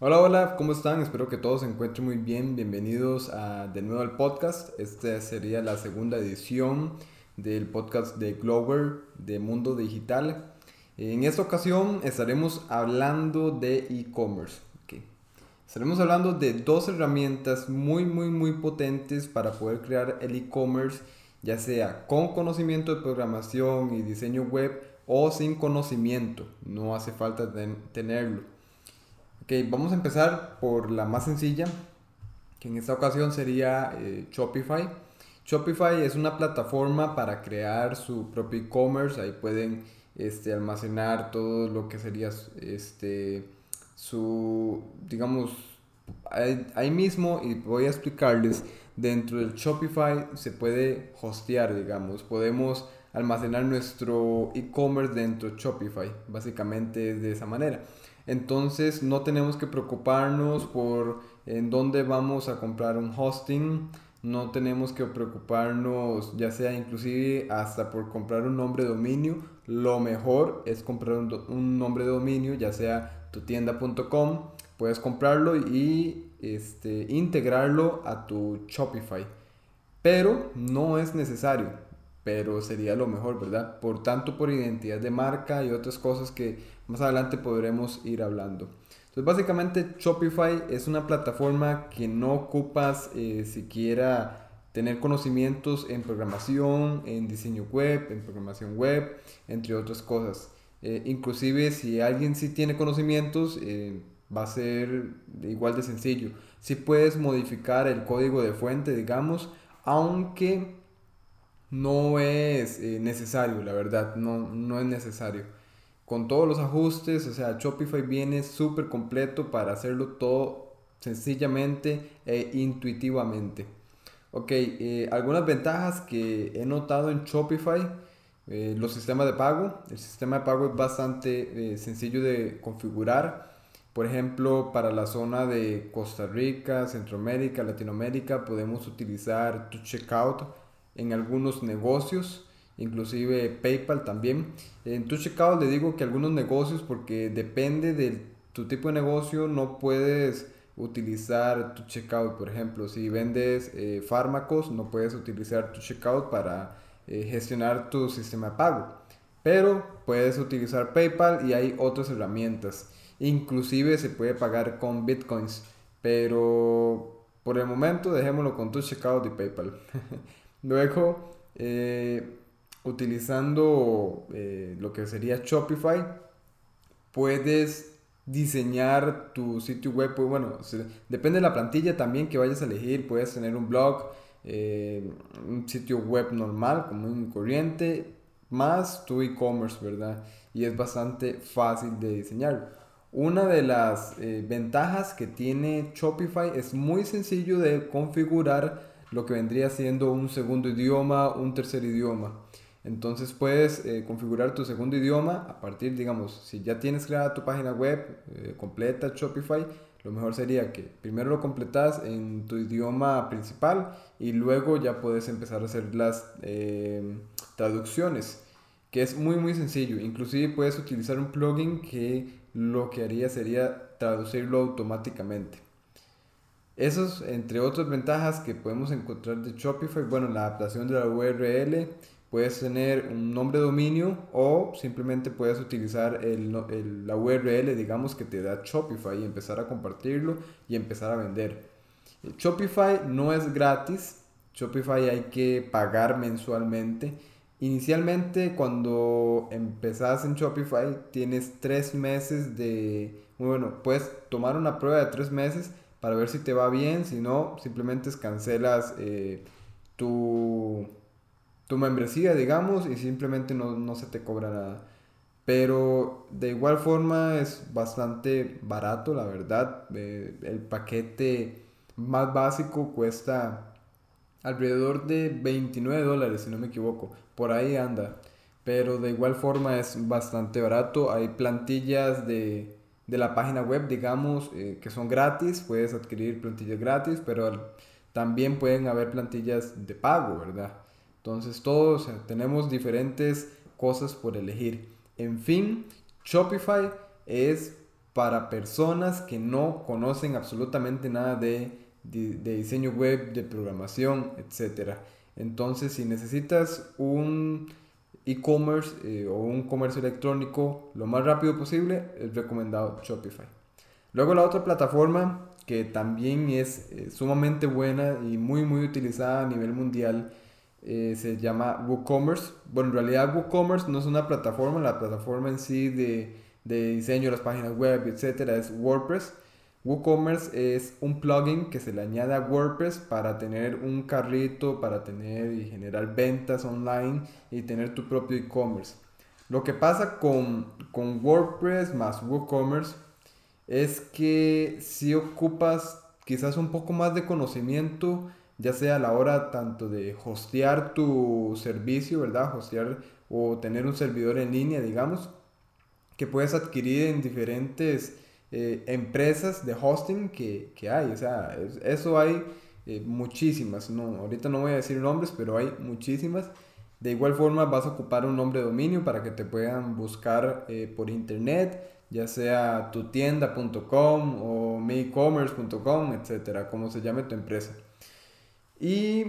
Hola, hola, ¿cómo están? Espero que todos se encuentren muy bien. Bienvenidos a, de nuevo al podcast. Esta sería la segunda edición del podcast de Glover de Mundo Digital. En esta ocasión estaremos hablando de e-commerce. Estaremos hablando de dos herramientas muy, muy, muy potentes para poder crear el e-commerce, ya sea con conocimiento de programación y diseño web o sin conocimiento. No hace falta tenerlo. Ok, vamos a empezar por la más sencilla, que en esta ocasión sería eh, Shopify. Shopify es una plataforma para crear su propio e-commerce. Ahí pueden este, almacenar todo lo que sería este, su, digamos, ahí, mismo, y voy a explicarles, dentro del Shopify se puede hostear, digamos, podemos almacenar nuestro e-commerce dentro de Shopify, básicamente es de esa manera. Entonces no tenemos que preocuparnos por en dónde vamos a comprar un hosting, no tenemos que preocuparnos ya sea inclusive hasta por comprar un nombre de dominio, lo mejor es comprar un, nombre de dominio, ya sea tienda.com, puedes comprarlo y este, integrarlo a tu Shopify. Pero no es necesario, pero sería lo mejor, ¿verdad? Por tanto, por identidad de marca y otras cosas que más adelante podremos ir hablando. Entonces, básicamente Shopify es una plataforma que no ocupas eh, siquiera tener conocimientos en programación, en diseño web, en programación web, entre otras cosas. Eh, inclusive si alguien sí tiene conocimientos, eh, va a ser igual de sencillo. Si puedes modificar el código de fuente, digamos, aunque no es eh, necesario, la verdad, no, no es necesario. Con todos los ajustes, o sea, Shopify viene súper completo para hacerlo todo sencillamente e intuitivamente. Ok, algunas ventajas que he notado en Shopify eh, los sistemas de pago. El sistema de pago es bastante eh, sencillo de configurar. Por ejemplo, para la zona de Costa Rica, Centroamérica, Latinoamérica, podemos utilizar tu checkout en algunos negocios, inclusive PayPal también. En tu checkout le digo que algunos negocios, porque depende de tu tipo de negocio, no puedes utilizar tu checkout. Por ejemplo, si vendes eh, fármacos, no puedes utilizar tu checkout para eh, gestionar tu sistema de pago. Pero puedes utilizar PayPal y hay otras herramientas. Inclusive se puede pagar con bitcoins. Pero por el momento dejémoslo con tu checkout de PayPal. Luego, eh, utilizando eh, lo que sería Shopify, puedes diseñar tu sitio web. Pues bueno, depende de la plantilla también que vayas a elegir. Puedes tener un blog, eh, un sitio web normal, como un corriente, más tu e-commerce, ¿verdad? Y es bastante fácil de diseñar. Una de las ventajas que tiene Shopify es muy sencillo de configurar lo que vendría siendo un segundo idioma, un tercer idioma. Entonces puedes eh, configurar tu segundo idioma a partir, digamos, si ya tienes creada tu página web completa Shopify, lo mejor sería que primero lo completas en tu idioma principal y luego ya puedes empezar a hacer las eh, traducciones, que es muy muy sencillo. Inclusive puedes utilizar un plugin que lo que haría sería traducirlo automáticamente. Esos, entre otras ventajas que podemos encontrar de Shopify, bueno, la adaptación de la URL, Puedes tener un nombre de dominio o simplemente puedes utilizar el, la URL, digamos, que te da Shopify y empezar a compartirlo y empezar a vender. Shopify no es gratis, Shopify hay que pagar mensualmente. Inicialmente cuando empezás en Shopify tienes tres meses de... Bueno, puedes tomar una prueba de tres meses para ver si te va bien, si no, simplemente cancelas eh, tu tu membresía, digamos, y simplemente no, se te cobra nada. Pero de igual forma es bastante barato, la verdad. Eh, el paquete más básico cuesta alrededor de 29 dólares, si no me equivoco. Por ahí anda. Pero de igual forma es bastante barato. Hay plantillas de, la página web, digamos, eh, que son gratis. Puedes adquirir plantillas gratis, pero también pueden haber plantillas de pago, ¿verdad? Entonces todos tenemos diferentes cosas por elegir. En fin, Shopify es para personas que no conocen absolutamente nada de, diseño web, de programación, etc. Entonces, si necesitas un e-commerce eh, o un comercio electrónico lo más rápido posible, es recomendado Shopify. Luego la otra plataforma que también es eh, sumamente buena y muy muy utilizada a nivel mundial eh, se llama WooCommerce. Bueno, en realidad WooCommerce no es una plataforma, la plataforma en sí de, de diseño de las páginas web, etcétera, es WordPress. WooCommerce es un plugin que se le añade a WordPress para tener un carrito, para tener y generar ventas online y tener tu propio e-commerce. Lo que pasa con, con WordPress más WooCommerce es que si ocupas quizás un poco más de conocimiento, ya sea a la hora tanto de hostear tu servicio, ¿verdad? Hostear o tener un servidor en línea, digamos, que puedes adquirir en diferentes eh, empresas de hosting que, hay. O sea, eso hay eh, muchísimas. No, ahorita no voy a decir nombres, pero hay muchísimas. De igual forma vas a ocupar un nombre de dominio para que te puedan buscar eh, por internet ya sea tutienda.com o mecommerce.com, etcétera, como se llame tu empresa. Y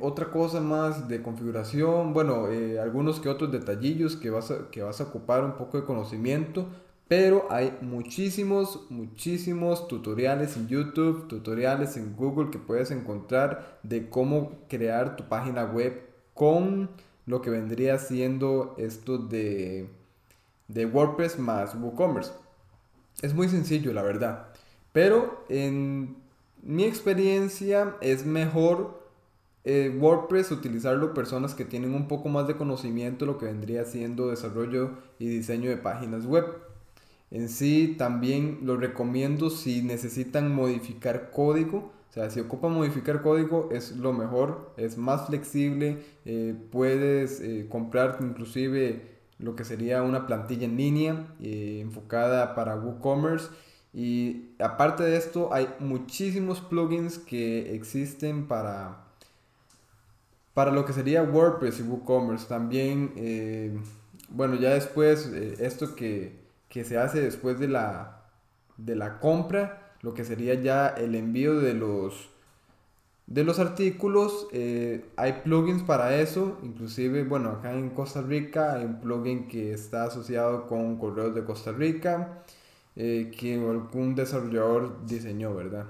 otra cosa más de configuración, bueno, algunos que otros detallillos que vas, que vas a ocupar un poco de conocimiento, pero hay muchísimos, muchísimos tutoriales en YouTube, tutoriales en Google que puedes encontrar de cómo crear tu página web con lo que vendría siendo esto de de WordPress más WooCommerce. Es muy sencillo, la verdad. Pero en mi experiencia es mejor eh, WordPress utilizarlo personas que tienen un poco más de conocimiento lo que vendría siendo desarrollo y diseño de páginas web. En sí también lo recomiendo si necesitan modificar código. O sea, si ocupan modificar código es lo mejor, es más flexible, eh, puedes eh, comprar inclusive lo que sería una plantilla en línea eh, enfocada para WooCommerce. Y aparte de esto, hay muchísimos plugins que existen para, para lo que sería WordPress y WooCommerce. También, bueno, ya después, esto que, que, se hace después de la, de la compra, lo que sería ya el envío de los de los artículos eh, hay plugins para eso, inclusive, bueno, acá en Costa Rica hay un plugin que está asociado con Correos de Costa Rica, eh, que algún desarrollador diseñó, ¿verdad?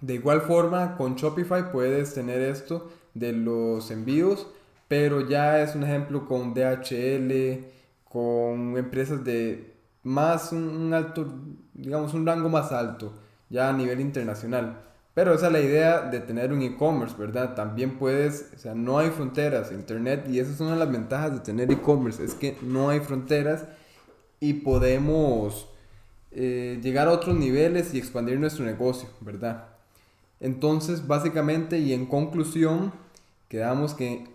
De igual forma, con Shopify puedes tener esto de los envíos, pero ya es un ejemplo con DHL, con empresas de más un alto, digamos, un rango más alto, ya a nivel internacional. Pero esa es la idea de tener un e-commerce, ¿verdad? También puedes, o sea, no hay fronteras, Internet, y esa es una de las ventajas de tener e-commerce, es que no hay fronteras y podemos eh, llegar a otros niveles y expandir nuestro negocio, ¿verdad? Entonces, básicamente y en conclusión, quedamos que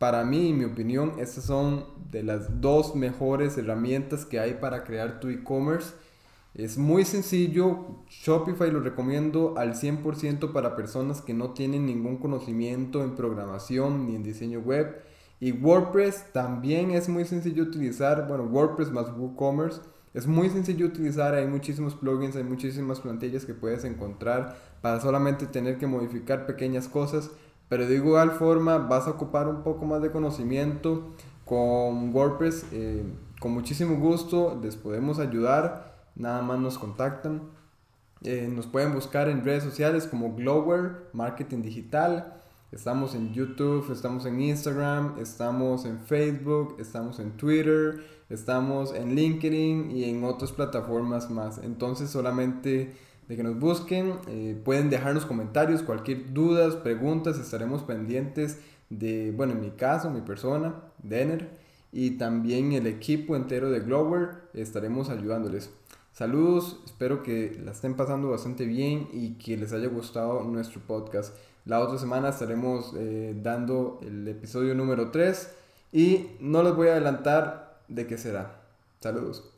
para mí, en mi opinión, estas son de las dos mejores herramientas que hay para crear tu e-commerce. Es muy sencillo, Shopify lo recomiendo al 100% para personas que no tienen ningún conocimiento en programación ni en diseño web. Y WordPress también es muy sencillo utilizar, bueno, WordPress más WooCommerce. Es muy sencillo utilizar, hay muchísimos plugins, hay muchísimas plantillas que puedes encontrar para solamente tener que modificar pequeñas cosas, pero de igual forma vas a ocupar un poco más de conocimiento con WordPress. Eh, con muchísimo gusto les podemos ayudar nada más nos contactan. Eh, nos pueden buscar en redes sociales como Glower Marketing Digital. Estamos en YouTube, estamos en Instagram, estamos en Facebook, estamos en Twitter, estamos en LinkedIn y en otras plataformas más. Entonces solamente de que nos busquen, eh, pueden dejarnos comentarios, cualquier dudas, preguntas, estaremos pendientes de, bueno, en mi caso, mi persona, Denner, y también el equipo entero de Glower, estaremos ayudándoles. Saludos, espero que la estén pasando bastante bien y que les haya gustado nuestro podcast. La otra semana estaremos eh, dando el episodio número 3 y no les voy a adelantar de qué será. Saludos.